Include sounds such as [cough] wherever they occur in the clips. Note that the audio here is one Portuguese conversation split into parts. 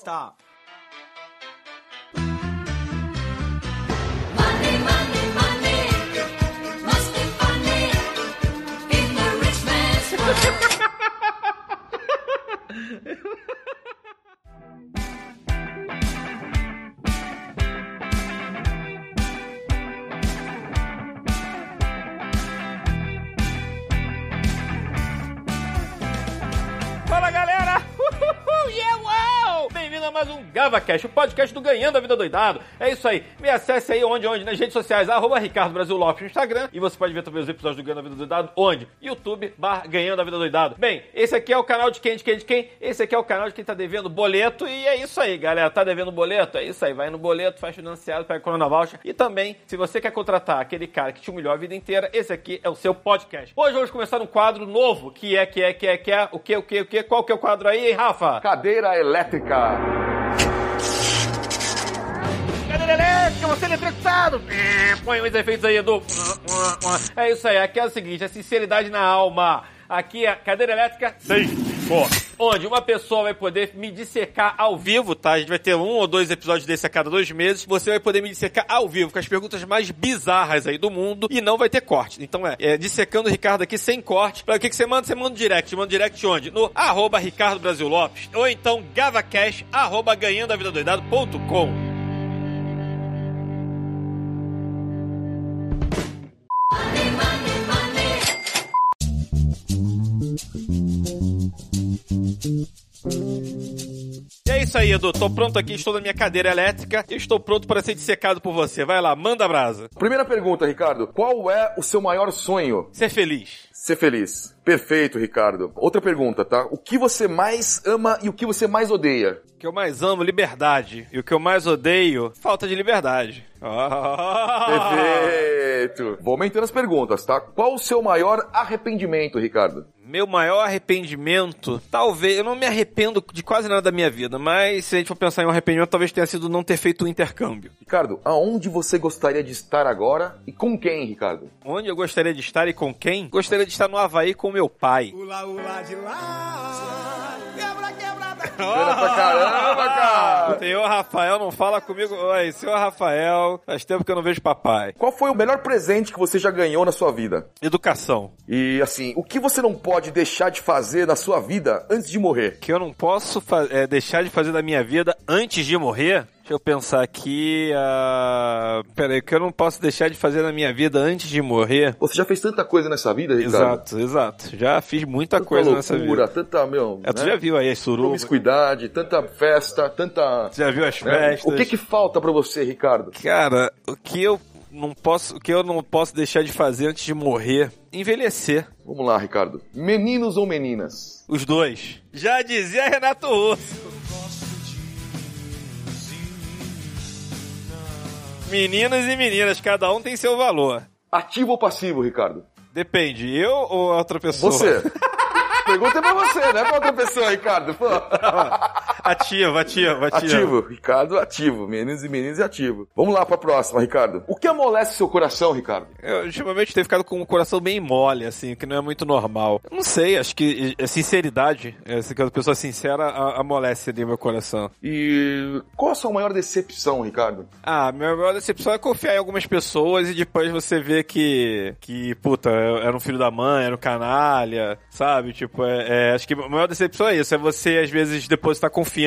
した。O podcast do Ganhando a Vida Doidado. É isso aí, me acesse aí onde, onde? Nas redes sociais, arroba Ricardo Brasil Lopes no Instagram. E você pode ver também os episódios do Ganhando a Vida Doidado, onde? YouTube, Ganhando a Vida Doidado. Bem, esse aqui é o canal de quem, de quem, de quem? Esse aqui é o canal de quem tá devendo boleto. E é isso aí, galera. Tá devendo boleto? É isso aí, vai no boleto, faz financiado, pega Corona Voucher. E também, se você quer contratar aquele cara que te humilhou a vida inteira, esse aqui é o seu podcast. Hoje vamos começar um quadro novo, que é, que é, que é, que é, o que, o que, o que? Qual que é o quadro aí, hein, Rafa? Cadeira elétrica. Cadeira elétrica, você é eletrocutado! Põe os efeitos aí, Edu. É isso aí, aqui é o seguinte, é sinceridade na alma. Aqui é cadeira elétrica corte. Onde uma pessoa vai poder me dissecar ao vivo, tá? A gente vai ter um ou dois episódios desse a cada dois meses. Você vai poder me dissecar ao vivo com as perguntas mais bizarras aí do mundo e não vai ter corte. Então é, é dissecando o Ricardo aqui sem corte. Pra que, que você manda? Você manda um direct. Manda um direct onde? No arroba Ricardo Brasil Lopes ou então gavacash arroba ganhandoavidadoidado.com. E é isso aí, Edu. Tô pronto aqui, estou na minha cadeira elétrica e estou pronto para ser dissecado por você. Vai lá, manda brasa. Primeira pergunta, Ricardo. Qual é o seu maior sonho? Ser feliz. Ser feliz. Perfeito, Ricardo. Outra pergunta, tá? O que você mais ama e o que você mais odeia? O que eu mais amo, liberdade. E o que eu mais odeio, falta de liberdade. [laughs] Perfeito. Vou aumentando as perguntas, tá? Qual o seu maior arrependimento, Ricardo? Meu maior arrependimento, talvez, eu não me arrependo de quase nada da minha vida, mas se a gente for pensar em um arrependimento, talvez tenha sido não ter feito o intercâmbio. Ricardo, aonde você gostaria de estar agora e com quem, Ricardo? Onde eu gostaria de estar e com quem? Gostaria de estar no Havaí com meu pai. Ula, ula de lá. Quebra, quebra daqui. [laughs] Bacana pra caramba, cara! Senhor Rafael, não fala comigo. Oi, senhor Rafael, faz tempo que eu não vejo papai. Qual foi o melhor presente que você já ganhou na sua vida? Educação. E assim, o que você não pode deixar de fazer na sua vida antes de morrer? Que eu não posso é, deixar de fazer da minha vida antes de morrer? Deixa eu pensar aqui. ah, Pera aí, que eu não posso deixar de fazer na minha vida antes de morrer? Você já fez tanta coisa nessa vida, Ricardo? Exato, exato. Já fiz muita Tanta coisa nessa loucura, vida. tanta, meu. É, tu né? já viu aí as surubas? Promiscuidade, tanta festa, tanta. Tu já viu as né? festas? O que que falta pra você, Ricardo? Cara, o que eu não posso, o que eu não posso deixar de fazer antes de morrer? Envelhecer. Vamos lá, Ricardo. Meninos ou meninas? Os dois. Já dizia Renato Russo. Meninos e meninas, cada um tem seu valor. Ativo ou passivo, Ricardo? Depende, eu ou outra pessoa? Você. [laughs] Pergunta é pra você, não é pra outra pessoa, Ricardo. [laughs] Ativo, ativo, ativo. Ativo, Ricardo, ativo. Meninos e meninas e ativo. Vamos lá pra próxima, Ricardo. O que amolece seu coração, Ricardo? Eu ultimamente tenho ficado com o coração bem mole, assim, que não é muito normal. Eu não sei, acho que é sinceridade. É, assim, que a pessoa sincera a- amolece ali meu coração. E qual a sua maior decepção, Ricardo? Ah, minha maior decepção é confiar em algumas pessoas e depois você vê que, que puta, era um filho da mãe, era um canalha, sabe? Tipo, é, é, acho que a maior decepção é isso, é você às vezes depositar confiança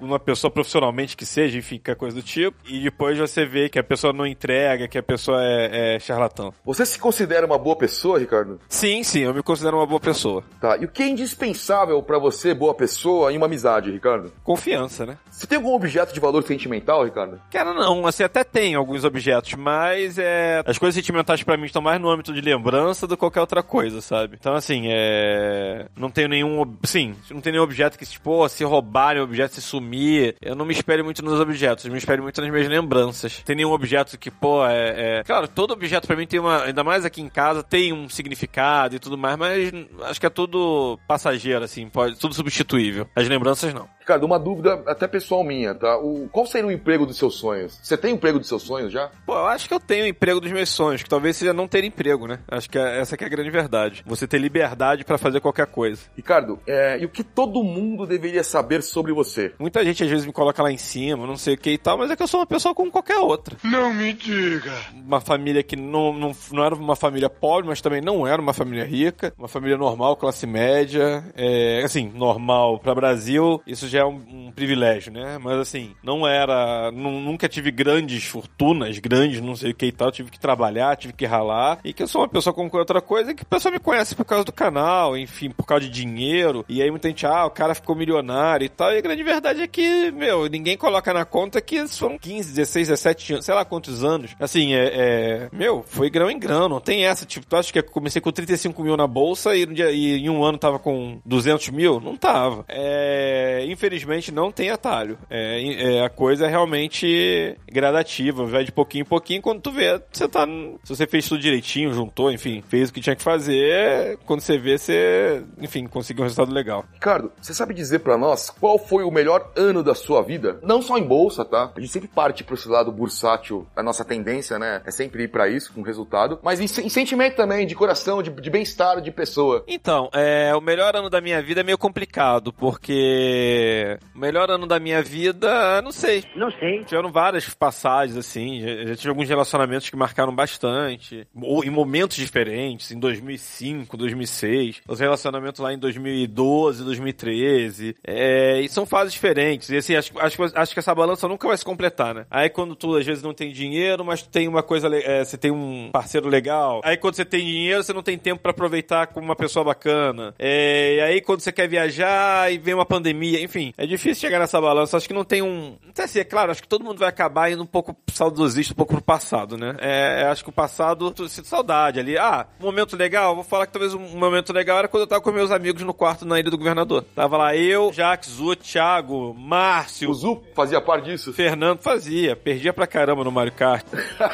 numa pessoa profissionalmente que seja, enfim, qualquer coisa do tipo, e depois você vê que a pessoa não entrega, que a pessoa é, é charlatão. Você se considera uma boa pessoa, Ricardo? Sim, sim, eu me considero uma boa pessoa. Tá. E o que é indispensável pra você, boa pessoa, em uma amizade, Ricardo? Confiança, né? Você tem algum objeto de valor sentimental, Ricardo? Cara, não, assim, até tem alguns objetos, mas é. As coisas sentimentais pra mim estão mais no âmbito de lembrança do que qualquer outra coisa, sabe? Então, assim, é. Não tenho nenhum. Sim, não tem nenhum objeto que, tipo, se roubarem o objeto, se sumir. Eu não me espelho muito nos objetos, me espelho muito nas minhas lembranças. Tem nenhum objeto que, pô, é. é- Claro, todo objeto pra mim tem uma. Ainda mais aqui em casa, tem um significado e tudo mais, mas acho que é tudo passageiro, assim, pode. Tudo substituível. As lembranças não. Ricardo, uma dúvida até pessoal minha, tá? O, qual seria o emprego dos seus sonhos? Você tem o emprego dos seus sonhos já? Pô, eu acho que eu tenho o emprego dos meus sonhos, que talvez seja não ter emprego, né? Acho que é- essa que é a grande verdade. Você ter liberdade pra fazer qualquer coisa. Ricardo, é, e o que todo mundo deveria saber sobre sobre você. Muita gente às vezes me coloca lá em cima, não sei o que e tal, mas é que eu sou uma pessoa como qualquer outra. Não me diga. Uma família que não, não, não era uma família pobre, mas também não era uma família rica. Uma família normal, classe média. É, assim, normal para Brasil, isso já é um, um privilégio, né? Mas assim, não era. nu- nunca tive grandes fortunas, grandes, não sei o que e tal. Tive que trabalhar, tive que ralar. E que eu sou uma pessoa como qualquer outra coisa e que o pessoal me conhece por causa do canal, enfim, por causa de dinheiro. E aí muita gente, ah, o cara ficou milionário e tal. E a grande verdade é que, meu, ninguém coloca na conta que foram 15, 16, 17 anos, sei lá quantos anos. Assim, é, é- Meu, foi grão em grão, não tem essa. Tipo, tu acha que eu comecei com 35 mil na bolsa e, e em um ano tava com 200 mil? Não tava. É, infelizmente não tem atalho. É, é, a coisa é realmente gradativa, vai de pouquinho em pouquinho. Quando tu vê, você tá. Se você fez tudo direitinho, juntou, enfim, fez o que tinha que fazer, quando você vê, você, enfim, conseguiu um resultado legal. Ricardo, você sabe dizer pra nós qual foi o melhor ano da sua vida? Não só em bolsa, tá? A gente sempre parte pra esse lado bursátil, a nossa tendência, né? É sempre ir pra isso, com resultado. Mas em, em sentimento também, de coração, de, de bem-estar de pessoa. Então, é, o melhor ano da minha vida é meio complicado, porque o melhor ano da minha vida, não sei. Não sei. Tiveram várias passagens, assim, já, já tive alguns relacionamentos que marcaram bastante, ou em momentos diferentes, em 2005, 2006, os relacionamentos lá em 2012, 2013, é, e são fases diferentes, e assim, acho, acho, que- acho que essa balança nunca vai se completar, né? Aí quando tu, às vezes, não tem dinheiro, mas tu tem uma coisa, é, você tem um parceiro legal, aí quando você tem dinheiro, você não tem tempo pra aproveitar com uma pessoa bacana, é, e aí quando você quer viajar e vem uma pandemia, enfim, é difícil chegar nessa balança, acho que não tem um, não sei se é claro, acho que todo mundo vai acabar indo um pouco saudosista, um pouco pro passado, né? É, acho que o passado, tu sinto saudade ali, ah, momento legal, vou falar que talvez um momento legal era quando eu tava com meus amigos no quarto na Ilha do Governador. Tava lá eu, Jax, Zu, Thiago, Márcio, O Zu fazia parte disso? Fernando fazia, perdia pra caramba no Mario Kart.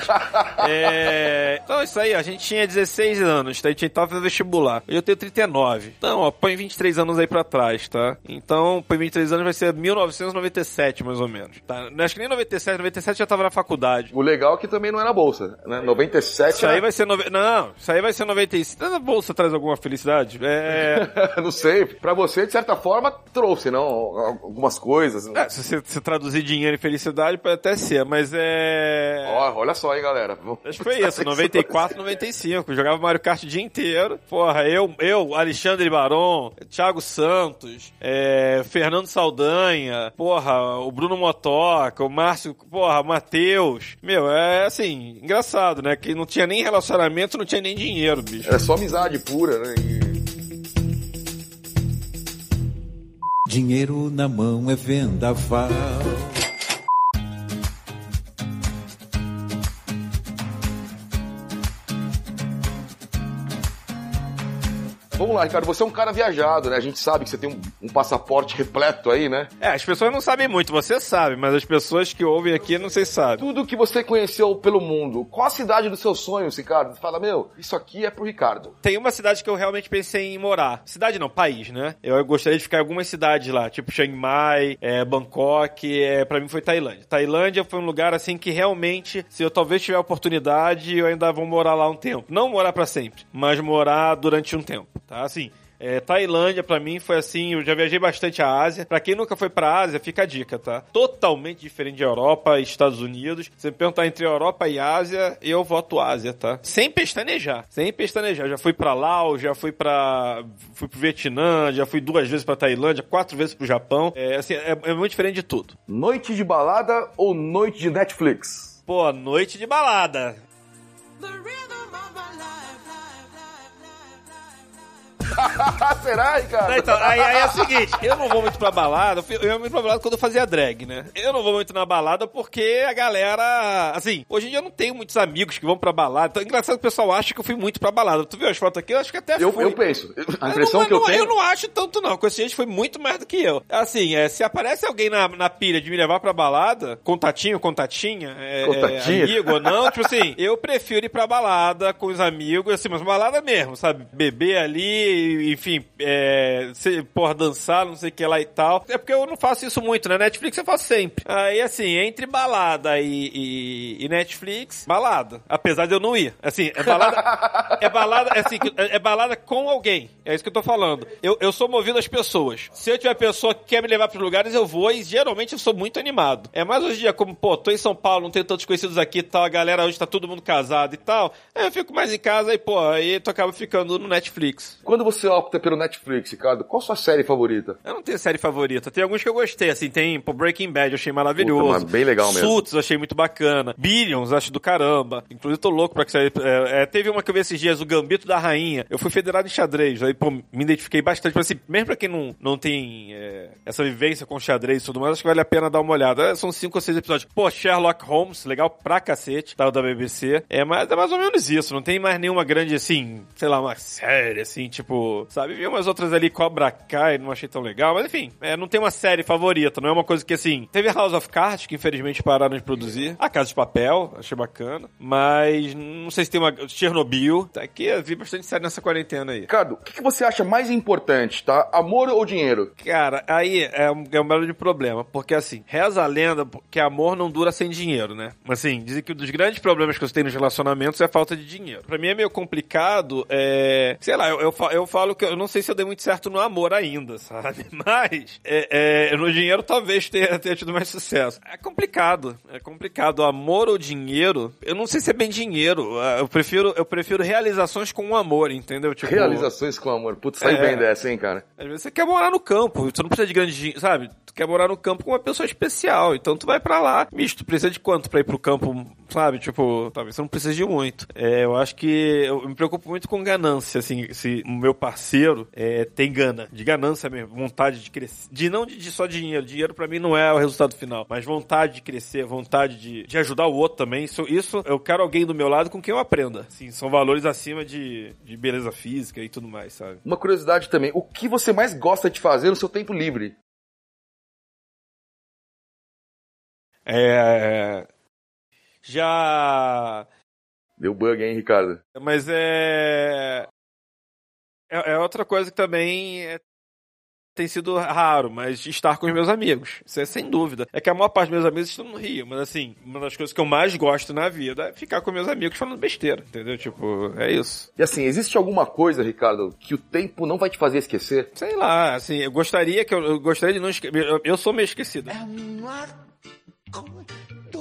[laughs] é... Então, isso aí, a gente tinha 16 anos, tá? A gente tava fazendo vestibular. Eu tenho 39. Então, ó, põe 23 anos aí pra trás, tá? Então, põe 23 anos vai ser 1997, mais ou menos. Tá? Acho que nem 97, 97 já tava na faculdade. O legal é que também não era bolsa, né? 97 Isso aí era- vai ser... Nove... Não, isso aí vai ser 95. A bolsa traz alguma felicidade? É... [laughs] não sei. Pra você, de certa forma, trouxe, não? Algumas coisas. é, se você se traduzir dinheiro em felicidade, pode até ser, mas é... Ó, olha só, hein, galera. Acho que foi isso, 94, 95. Jogava Mario Kart o dia inteiro. Porra, eu, eu Alexandre Baron, Thiago Santos, é, Fernando Saldanha, porra, o Bruno Motoca, o Márcio, porra, Matheus. Meu, é assim, engraçado, né? Que não tinha nem relacionamento, não tinha nem dinheiro, bicho. Era só amizade pura, né? E- Dinheiro na mão é vendaval. Vamos lá, Ricardo. Você é um cara viajado, né? A gente sabe que você tem um, um passaporte repleto aí, né? É, as pessoas não sabem muito, você sabe, mas as pessoas que ouvem aqui não sei se sabem. Tudo que você conheceu pelo mundo. Qual a cidade dos seus sonhos, Ricardo? Fala, meu, isso aqui é pro Ricardo. Tem uma cidade que eu realmente pensei em morar. Cidade não, país, né? Eu gostaria de ficar em algumas cidades lá, tipo Chiang Mai, é, Bangkok, é, pra mim foi Tailândia. Tailândia foi um lugar assim que realmente, se eu talvez tiver a oportunidade, eu ainda vou morar lá um tempo. Não morar pra sempre, mas morar durante um tempo, tá? Assim, é, Tailândia, pra mim, foi assim, eu já viajei bastante a Ásia. Pra quem nunca foi pra Ásia, fica a dica, tá? Totalmente diferente de Europa e Estados Unidos. Se você me perguntar entre Europa e Ásia, eu voto Ásia, tá? Sem pestanejar, sem pestanejar. Já fui pra Laos, já fui pra... fui pro Vietnã, já fui duas vezes pra Tailândia, quatro vezes pro Japão. É, assim, é, é muito diferente de tudo. Noite de balada ou noite de Netflix? Pô, noite de balada. The rhythm [laughs] Será, Ricardo? Então, aí, aí é o seguinte, eu não vou muito pra balada, eu eu ia muito pra balada quando eu fazia drag, né? Eu não vou muito na balada porque a galera, assim, hoje em dia eu não tenho muitos amigos que vão pra balada, então é engraçado que o pessoal acha que eu fui muito pra balada. Tu viu as fotos aqui? Eu acho que até Eu, fui. eu penso. A Eu impressão não, que eu não- tenho... Eu não acho tanto, não. Com esse gente foi muito mais do que eu. Assim, é, se aparece alguém na, na pilha de me levar pra balada, contatinho, contatinha, é, Contatinha? é, amigo ou não, tipo assim, [laughs] eu prefiro ir pra balada com os amigos, assim, mas balada mesmo, sabe? Beber ali e, enfim, é, se, porra, dançar, não sei o que lá e tal. É porque eu não faço isso muito, né? Netflix eu faço sempre. Aí, assim, entre balada e, e- e Netflix, balada. Apesar de eu não ir. Assim, é balada. [laughs] é balada, é assim, é, é balada com alguém. É isso que eu tô falando. Eu, eu sou movido às pessoas. Se eu tiver pessoa que quer me levar pros lugares, eu vou e geralmente eu sou muito animado. É mais hoje em dia, como, pô, tô em São Paulo, não tenho tantos conhecidos aqui e tal, a galera hoje tá todo mundo casado e tal. Aí eu fico mais em casa e, pô, aí tu acaba ficando no Netflix. Quando você opta pelo Netflix, Ricardo, qual sua série favorita? Eu não tenho série favorita. Tem alguns que eu gostei, assim, tem pô, Breaking Bad, eu achei maravilhoso. Puta, bem legal mesmo. Suits, eu achei muito bacana. Billions, acho do caramba. Inclusive, tô louco pra que saia. É, é, teve uma que eu vi esses dias, o Gambito da Rainha. Eu fui federado em xadrez, aí, pô, me identifiquei bastante. Mas, assim, mesmo pra quem não, não tem é, essa vivência com xadrez e tudo mais, acho que vale a pena dar uma olhada. É, são cinco ou seis episódios. Pô, Sherlock Holmes, legal pra cacete, tá, o da BBC. É, mas é mais ou menos isso. Não tem mais nenhuma grande, assim, sei lá, uma série, assim, tipo, sabe? Vi umas outras ali, Cobra Kai, não achei tão legal. Mas, enfim, é, não tem uma série favorita. Não é uma coisa que, assim, teve House of Cards, que infelizmente pararam de produzir. A Casa de Papel, achei bacana. Mas não sei se tem uma. Chernobyl. Tá aqui, eu vi bastante série nessa quarentena aí. Ricardo, o que, que você acha mais importante, tá? Amor ou dinheiro? Cara, aí é um, é um belo de problema, porque assim, reza a lenda que amor não dura sem dinheiro, né? Assim, dizem que um dos grandes problemas que você tem nos relacionamentos é a falta de dinheiro. Pra mim é meio complicado, é... Sei lá, eu, eu, eu falo que eu não sei se eu dei muito certo no amor ainda, sabe? [laughs] Mas é, é, no dinheiro talvez tenha, tenha tido mais sucesso. É complicado, é complicado. Amor ou dinheiro, eu não sei se é bem dinheiro. Ah, Eu prefiro, eu prefiro realizações com o amor, entendeu? Tipo, Realizações com amor. Putz, sai É. bem dessa, hein, cara? às vezes você quer morar no campo, tu não precisa de grande dinheiro, sabe? Tu quer morar no campo com uma pessoa especial, então tu vai pra lá. Misto, tu precisa de quanto pra ir pro campo, sabe? Tipo, talvez você não precise de muito. É, eu acho que eu me preocupo muito com ganância, assim, se o meu parceiro é, tem gana, de ganância mesmo, vontade de crescer. De não de, de só dinheiro, dinheiro pra mim não é o resultado final, mas vontade de crescer, vontade de, de ajudar o outro também. Isso, isso eu quero alguém do meu lado com quem eu aprenda. Assim, são valores acima de, de beleza física e tudo mais, sabe? Uma curiosidade também, o que você mais gosta de fazer no seu tempo livre? É. Já. Deu bug, hein, Ricardo? Mas é. É, é outra coisa que também é- tem sido raro, mas estar com os meus amigos. Isso é sem dúvida. É que a maior parte dos meus amigos estão no Rio, mas assim, uma das coisas que eu mais gosto na vida é ficar com meus amigos falando besteira, entendeu? Tipo, é isso. E assim, existe alguma coisa, Ricardo, que o tempo não vai te fazer esquecer? Sei lá, assim, eu gostaria que eu, eu gostaria de não esquecer. Eu, eu sou meio esquecido.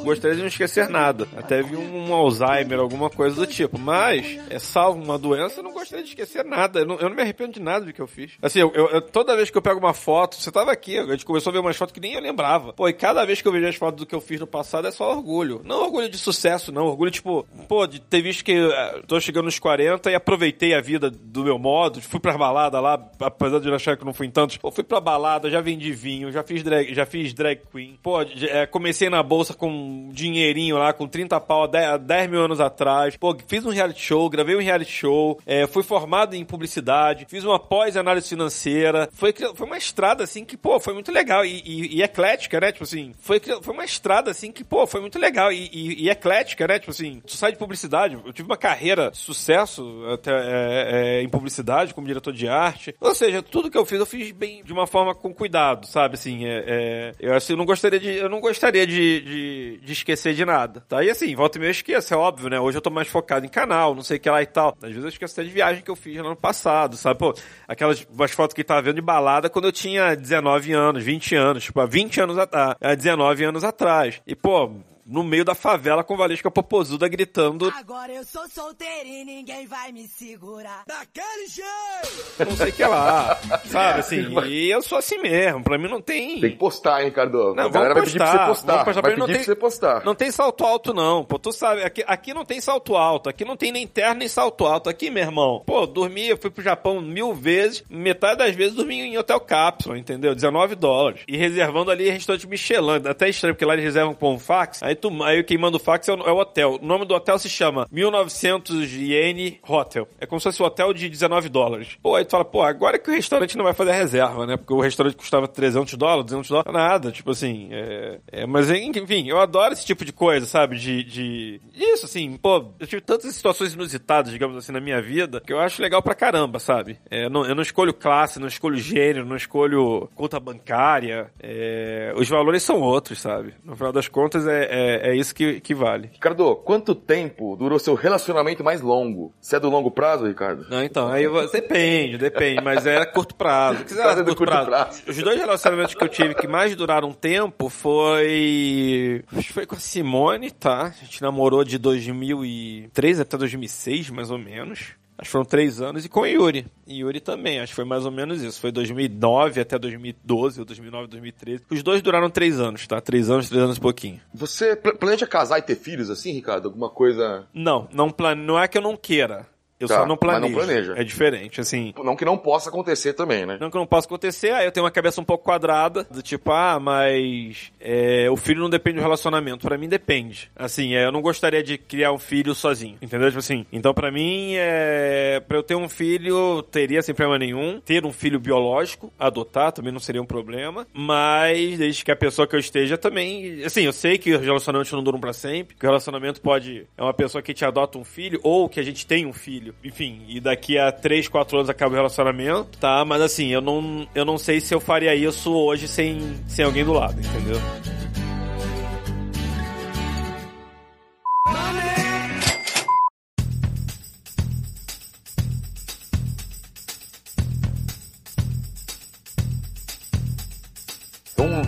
Gostaria de não esquecer nada. Até vi um, Alzheimer, alguma coisa do tipo. Mas, é salvo uma doença, eu não gostaria de esquecer nada. Eu não, eu não me arrependo de nada do que eu fiz. Assim, eu, eu- toda vez que eu pego uma foto, você tava aqui, a gente começou a ver umas fotos que nem eu lembrava. Pô, e cada vez que eu vejo as fotos do que eu fiz no passado é só orgulho. Não orgulho de sucesso, não. Orgulho, tipo, pô, de ter visto que eh, tô chegando nos 40 e aproveitei a vida do meu modo. Fui pra balada lá, apesar de eu achar que não fui em tantos. Pô, fui pra balada, já vendi vinho, já fiz drag, já fiz drag queen. Pô, eh, comecei na bolsa com dinheirinho lá, com 30 pau há 10, há 10 mil anos atrás. Pô, fiz um reality show, gravei um reality show, eh, fui formado em publicidade, fiz uma pós-análise financeira. Foi, foi uma estrada, assim, que, pô, foi muito legal. E, e- e eclética, né? Tipo assim, foi, foi uma estrada, assim, que, pô, foi muito legal. E, e- e eclética, né? Tipo assim, tu sai de publicidade. Eu tive uma carreira sucesso até é, é, em publicidade, como diretor de arte. Ou seja, tudo que eu fiz, eu fiz bem, de uma forma com cuidado, sabe? Assim, é, é, eu assim, não gostaria de, eu não gostaria de, de, de esquecer de nada, tá? E assim, volta e meia eu esqueço, é óbvio, né? Hoje eu tô mais focado em canal, não sei o que lá e tal. Às vezes eu esqueço até de viagem que eu fiz no ano passado, sabe? Pô, aquelas umas fotos que tava vendo de balada quando eu tinha 19 anos, 20 anos, tipo, há 20 anos atrás, há 19 anos atrás. E, pô, no meio da favela com Valesca Popozuda gritando Agora eu sou solteiro e ninguém vai me segurar. Daquele jeito! não sei o que lá, sabe? Assim, [laughs] e eu sou assim mesmo, pra mim não tem... Tem que postar, hein, Ricardo? Não, a galera vai vamos pedir pra você postar, postar. vamos postar, vai mas não pedir tem- pra você postar. Não tem salto alto, não. Pô, tu sabe, aqui, aqui não tem salto alto. Aqui não tem nem terra nem salto alto. Aqui, meu irmão, pô, dormi, eu fui pro Japão mil vezes, metade das vezes dormi em hotel cápsula, entendeu? 19 dólares. E reservando ali restaurante Michelin. Até estranho, porque lá eles reservam com um fax. Aí tu, aí quem manda o fax é o, é o hotel. O nome do hotel se chama 1900 Yen Hotel. É como se fosse um hotel de 19 dólares. Pô, aí tu fala, pô, agora que o restaurante não vai fazer reserva, né? Porque o restaurante custava 300 dólares, 200 dólares, nada, tipo assim. É, é, mas enfim, eu adoro esse tipo de coisa, sabe? De, de. Isso, assim, pô, eu tive tantas situações inusitadas, digamos assim, na minha vida, que eu acho legal pra caramba, sabe? É, eu, não, eu não escolho classe, não escolho gênero, não escolho conta bancária. É, os valores são outros, sabe? No final das contas, é, é, é isso que, que vale. Ricardo, quanto tempo durou seu relacionamento mais longo? Você é do longo prazo, Ricardo? Não, então, aí depende, depende, mas era curto prazo. [laughs] O que era curto, curto prazo? prazo. Os dois relacionamentos que eu tive que mais duraram um tempo foi. Acho que foi com a Simone, tá? A gente namorou de 2003 até 2006, mais ou menos. Acho que foram três anos. E com o Yuri. E Yuri também, acho que foi mais ou menos isso. Foi 2009 até 2012, ou 2009, 2013. Os dois duraram três anos, tá? Três anos, três anos e pouquinho. Você pla- planeja casar e ter filhos assim, Ricardo? Alguma coisa. Não, não, plane... não é que eu não queira. Eu Tá, só não mas não planejo. planeja. É diferente, assim. Não que não possa acontecer também, né? Não que não possa acontecer, aí eu tenho uma cabeça um pouco quadrada, do tipo, ah, mas é, o filho não depende do relacionamento. Pra mim depende. Assim, é, eu não gostaria de criar um filho sozinho, entendeu? Tipo assim, então pra mim, é, pra eu ter um filho, teria sem problema nenhum. Ter um filho biológico, adotar também não seria um problema, mas desde que a pessoa que eu esteja também, assim, eu sei que os relacionamentos não duram pra sempre, que o relacionamento pode, é uma pessoa que te adota um filho, ou que a gente tem um filho, enfim, e daqui a 3, 4 anos acaba o relacionamento, tá? Mas assim, eu não, eu não sei se eu faria isso hoje sem, sem alguém do lado, entendeu? Então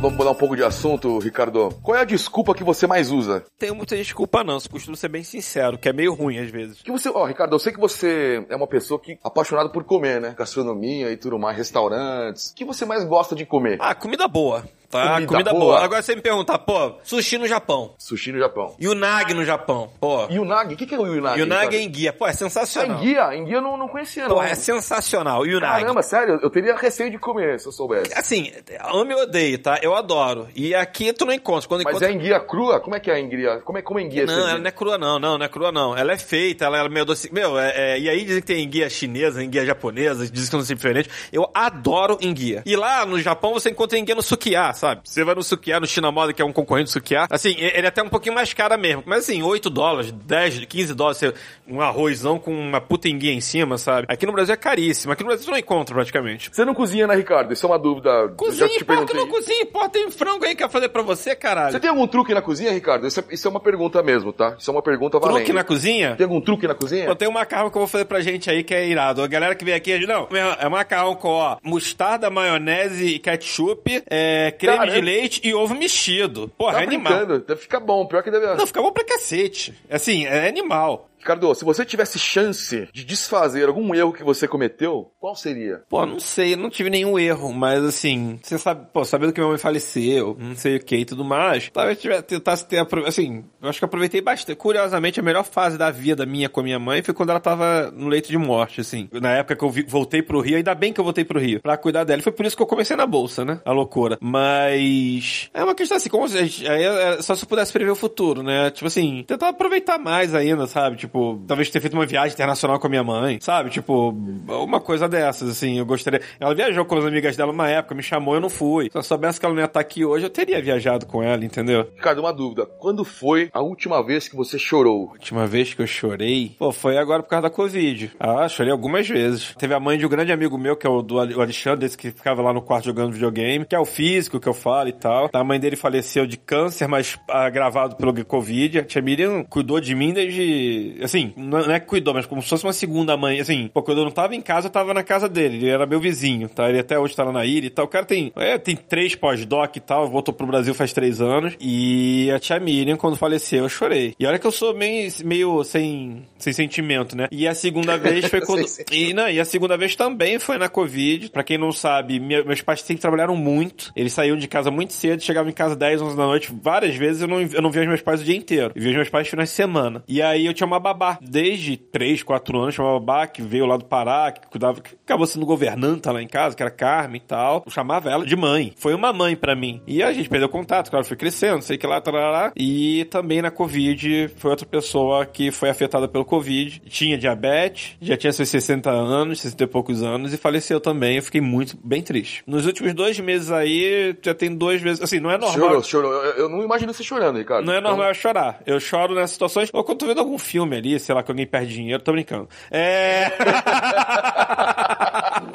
vamos mudar um pouco de assunto, Ricardo. Qual é a desculpa que você mais usa? Tenho muita desculpa não, costumo ser bem sincero, que é meio ruim às vezes. Que você, ó, Ricardo, eu sei que você é uma pessoa que apaixonada por comer, né? Gastronomia e tudo mais, restaurantes. O que você mais gosta de comer? Ah, comida boa, tá? Comida Comida, boa. boa. Agora você me perguntar, pô, sushi no Japão, Sushi no Japão. Yunagi no Japão, pô. Yunagi? O que, que é o Yunagi? Yunagi é enguia, pô, é sensacional. enguia? Enguia eu não, não conhecia, não. Pô, é sensacional, Yunagi. Caramba, sério, eu teria receio de comer se eu soubesse. Assim, amo e odeio, tá? Eu adoro. E aqui tu não encontra. Quando Mas encontra... é enguia crua? Como é que é a enguia? Como é, como é enguia? Não, ela não é crua não, não, não é crua não. Ela é feita, ela é meio doce. Meu, é, é- e aí dizem que tem enguia chinesa, enguia japonesa, dizem que são diferentes. Eu adoro enguia. E lá no Japão você encontra enguia no sukiá, sabe? Você vai no sukiá, no China Moda, que é um concorrente do sukiá. Assim, ele é até um pouquinho mais cara mesmo. Mas assim, 8 dólares, 10, 15 dólares, um arrozão com uma puta enguia em cima, sabe? Aqui no Brasil é caríssimo. Aqui no Brasil você não encontra praticamente. Você não cozinha, né, Ricardo? Isso é uma dúvida. Eu já Cozinha, te pô, que não cozinha, pô, tem frango aí que eu fazer pra você, caralho. Você tem algum truque na cozinha, Ricardo? Isso é, isso é uma pergunta mesmo, tá? Isso é uma pergunta valendo. Truque na cozinha? Tem algum truque na cozinha? Pô, tem um macarrão que eu vou fazer pra gente aí que é irado. A galera que vem aqui, não, é macarrão com, ó, mostarda, maionese e ketchup, é, creme Caramba. de leite e ovo mexido. Porra, Tá é animal. ficar bom. Pior que deve... Não, fica bom pra cacete. Assim, é animal. Ricardo, se você tivesse chance de desfazer algum erro que você cometeu, qual seria? Pô, não sei, não tive nenhum erro, mas assim, você sabe, pô, sabendo que minha mãe faleceu, não sei o que e tudo mais, talvez tivesse, tentasse ter, assim, eu acho que aproveitei bastante. Curiosamente, a melhor fase da vida minha com a minha mãe foi quando ela tava no leito de morte, assim. Na época que eu vi- voltei pro Rio, ainda bem que eu voltei pro Rio, pra cuidar dela. E foi por isso que eu comecei na bolsa, né? A loucura. Mas, é uma questão assim, como se aí é só se eu pudesse prever o futuro, né? Tipo assim, tentar aproveitar mais ainda, sabe? Tipo, talvez ter feito uma viagem internacional com a minha mãe, sabe? Tipo, uma coisa dessas, assim, eu gostaria. Ela viajou com as amigas dela uma época, me chamou, eu não fui. Se eu soubesse que ela não ia estar aqui hoje, eu teria viajado com ela, entendeu? Ricardo, uma dúvida. Quando foi a última vez que você chorou? última vez que eu chorei, pô, foi agora por causa da Covid. Ah, chorei algumas vezes. Teve a mãe de um grande amigo meu, que é o do Alexandre, esse que ficava lá no quarto jogando videogame, que é o físico que eu falo e tal. A mãe dele faleceu de câncer, mas agravado pelo Covid. A tia Miriam cuidou de mim desde. Assim, não é que cuidou, mas como se fosse uma segunda mãe. Assim, pô, quando eu não tava em casa, eu tava na casa dele. Ele era meu vizinho, tá? Ele até hoje tá lá na ilha e tal. O cara tem, é, tem três pós-doc e tal, voltou pro Brasil faz três anos. E a tia Miriam, quando faleceu, eu chorei. E olha que eu sou meio, meio sem, sem sentimento, né? E a segunda [laughs] vez foi quando. E, não, e a segunda vez também foi na Covid. Pra quem não sabe, minha- meus pais sempre trabalharam muito. Eles saíam de casa muito cedo, chegavam em casa 10, 11 da noite. Várias vezes eu não, eu não via os meus pais o dia inteiro. Eu via os meus pais finais de semana. E aí eu tinha uma babá. Desde 3, 4 anos, tinha uma babá que veio lá do Pará, que cuidava, que acabou sendo governanta lá em casa, que era Carmen e tal. Eu chamava ela de mãe. Foi uma mãe pra mim. E a gente perdeu contato, claro, foi crescendo, sei que lá, tarará. E também na Covid, foi outra pessoa que foi afetada pelo Covid. Tinha diabetes, já tinha seus 60 anos, 60 e poucos anos, e faleceu também. Eu fiquei muito, bem triste. Nos últimos dois meses aí, já tem duas vezes. Assim, não é normal. Chorou, chorou. Eu, eu não imagino você chorando, Ricardo. Não é Então, normal eu chorar. Eu choro nessas situações. Ou quando tô vendo algum filme ali, sei lá, que alguém perde dinheiro, tô brincando. É. [laughs]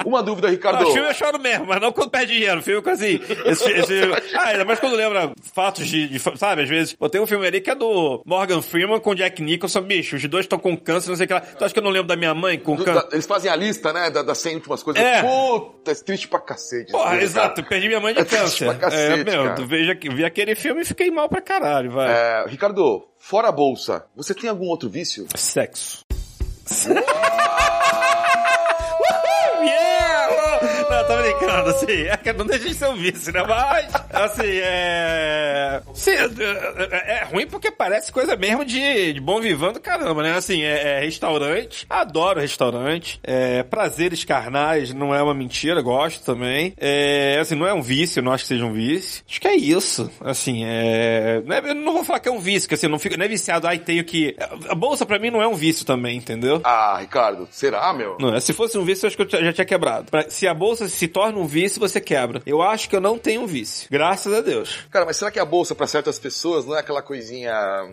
Uma dúvida, Ricardo. Não, filme eu choro mesmo, mas não quando perde dinheiro. Filme com assim. Esse, esse... [laughs] Ah, ainda mais quando lembra fatos de, de- Sabe, às vezes. Pô, tem um filme ali que é do Morgan Freeman com Jack Nicholson. Bicho, os dois estão com câncer, não sei o que lá. Tu acha que eu não lembro da minha mãe com câncer? Eles fazem a lista, né, da- das 100 últimas coisas. É. Puta, é triste pra cacete. Porra, Cara. exato, perdi minha mãe de [laughs] É câncer. pra cacete, é, meu, cara. tu veja vi aquele filme e fiquei mal pra caralho, vai. É, Ricardo, fora a bolsa, você tem algum outro vício? Sexo. Não, tô brincando, assim. É que não deixa de ser um vício, né? Mas, assim, é. Sim, é, é ruim porque parece coisa mesmo de, de bom vivando, caramba, né? Assim, é, é restaurante. Adoro restaurante. É, prazeres carnais não é uma mentira, gosto também. É, assim, não é um vício, não acho que seja um vício. Acho que é isso. Assim, é. não é- Eu não vou falar que é um vício, que assim, não, fico, não é viciado, ai, tenho que. A bolsa pra mim não é um vício também, entendeu? Ah, Ricardo, será, meu? Não, é, se fosse um vício, eu acho que eu já tinha quebrado. Se a bolsa se torna um vício, você quebra. Eu acho que eu não tenho um vício. Graças a Deus. Cara, mas será que a bolsa pra certas pessoas não é aquela coisinha...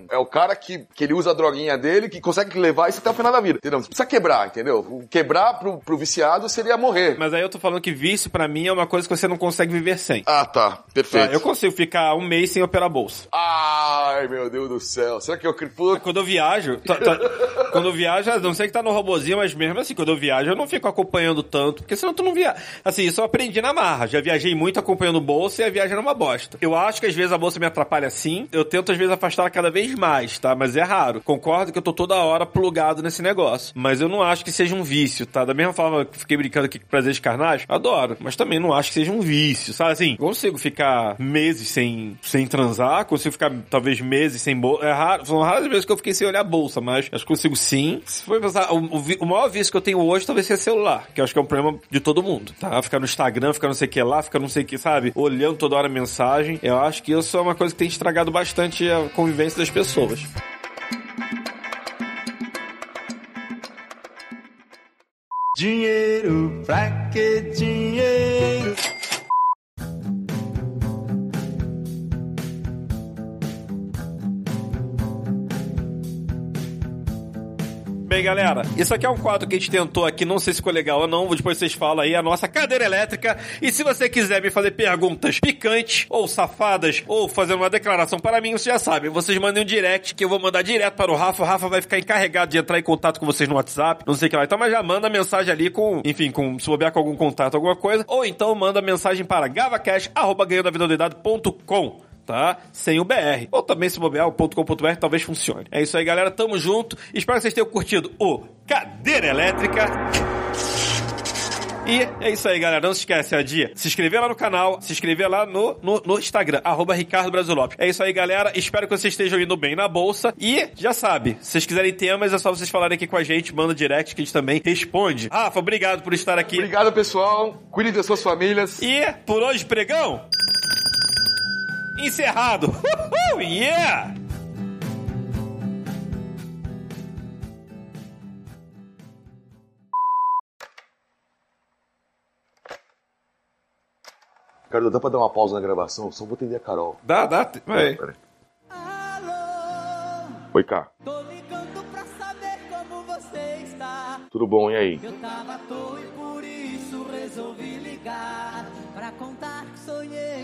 É o cara que, que ele usa a droguinha dele, que consegue levar isso até o final da vida, entendeu? Você precisa quebrar, entendeu? Quebrar pro, pro viciado seria morrer. Mas aí eu tô falando que vício, pra mim, é uma coisa que você não consegue viver sem. Ah, tá. Perfeito. Tá, eu consigo ficar um mês sem operar a bolsa. Ai, meu Deus do céu. Será que eu... Quando eu viajo, tá- tá- quando eu viajo, não sei que tá no robozinho, mas mesmo assim, quando eu viajo, eu não fico acompanhando tanto, porque senão tu não viaja. Assim, isso eu aprendi na marra. Já viajei muito acompanhando bolsa e a viagem era uma bosta. Eu acho que às vezes a bolsa me atrapalha sim. Eu tento às vezes afastar cada vez mais, tá? Mas é raro. Concordo que eu tô toda hora plugado nesse negócio. Mas eu não acho que seja um vício, tá? Da mesma forma que fiquei brincando aqui com prazeres carnais, adoro. Mas também não acho que seja um vício, sabe? Assim, consigo ficar meses sem, sem transar, consigo ficar talvez meses sem bolsa. É raro, são raras as vezes que eu fiquei sem olhar a bolsa, mas acho que consigo sim. Se for pensar, o, o o maior vício que eu tenho hoje talvez seja celular, que eu acho que é um problema de todo mundo, tá? Ficar no Instagram, ficar não sei o que lá, ficar não sei o que, sabe? Olhando toda hora a mensagem. Eu acho que isso é uma coisa que tem estragado bastante a convivência das pessoas. Dinheiro, pra que dinheiro? Bem, galera, isso aqui é um quadro que a gente tentou aqui, não sei se ficou legal ou não, depois vocês falam aí, a nossa cadeira elétrica. E se você quiser me fazer perguntas picantes, ou safadas, ou fazer uma declaração para mim, vocês já sabem, vocês mandem um direct que eu vou mandar direto para o Rafa. O Rafa vai ficar encarregado de entrar em contato com vocês no WhatsApp, não sei o que lá. Então, mas já manda mensagem ali com, enfim, com, se bobear com algum contato, alguma coisa. Ou então manda mensagem para gavacash.com tá? Sem o BR. Ou também se bobear o .com.br talvez funcione. É isso aí, galera. Tamo junto. Espero que vocês tenham curtido o Cadeira Elétrica. E é isso aí, galera. Não se esquece, é dia. Se inscrever lá no canal, se inscrever lá no, no, no Instagram, arroba Ricardo Brasil Lopes. É isso aí, galera. Espero que vocês estejam indo bem na bolsa. E já sabe, se vocês quiserem temas, é só vocês falarem aqui com a gente, manda direct que a gente também responde. Rafa, obrigado por estar aqui. Obrigado, pessoal. Cuidem das suas famílias. E por hoje, pregão, encerrado. Uhul, yeah! Ricardo, dá pra dar uma pausa na gravação? Eu só vou atender a Carol. Dá, dá. Vai. Pera. Alô, Oi, cá. tô ligando pra saber como você está. Tudo bom? E aí? Eu tava à toa e por isso resolvi ligar. Pra contar que sonhei.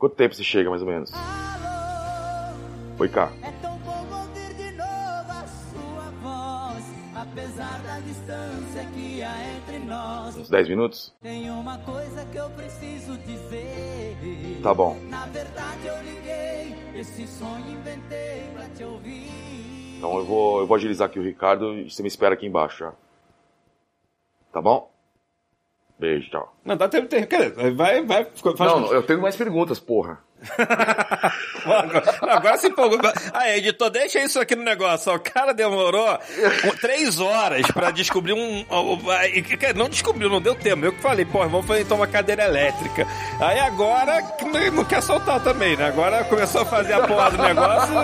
Quanto tempo você chega, mais ou menos? Alô, Oi, cá. é tão bom ouvir de novo a sua voz. Apesar da distância que há entre nós. Uns 10 minutos? Tem uma coisa que eu preciso dizer. Tá bom. Na verdade eu liguei, esse sonho inventei pra te ouvir. Então eu vou, eu vou agilizar aqui o Ricardo e você me espera aqui embaixo já. Tá bom? Beijo, tchau. Não, dá tempo. Quer dizer, vai, vai. Faz Não, eu tenho mais perguntas, porra. [laughs] Agora, agora se empolgou. Ah, editor, deixa isso aqui no negócio. O cara demorou três horas pra descobrir um. Não descobriu, não deu tempo. Eu que falei, pô, vamos fazer então uma cadeira elétrica. Aí agora não- não quer soltar também, né? Agora começou a fazer a porra do negócio.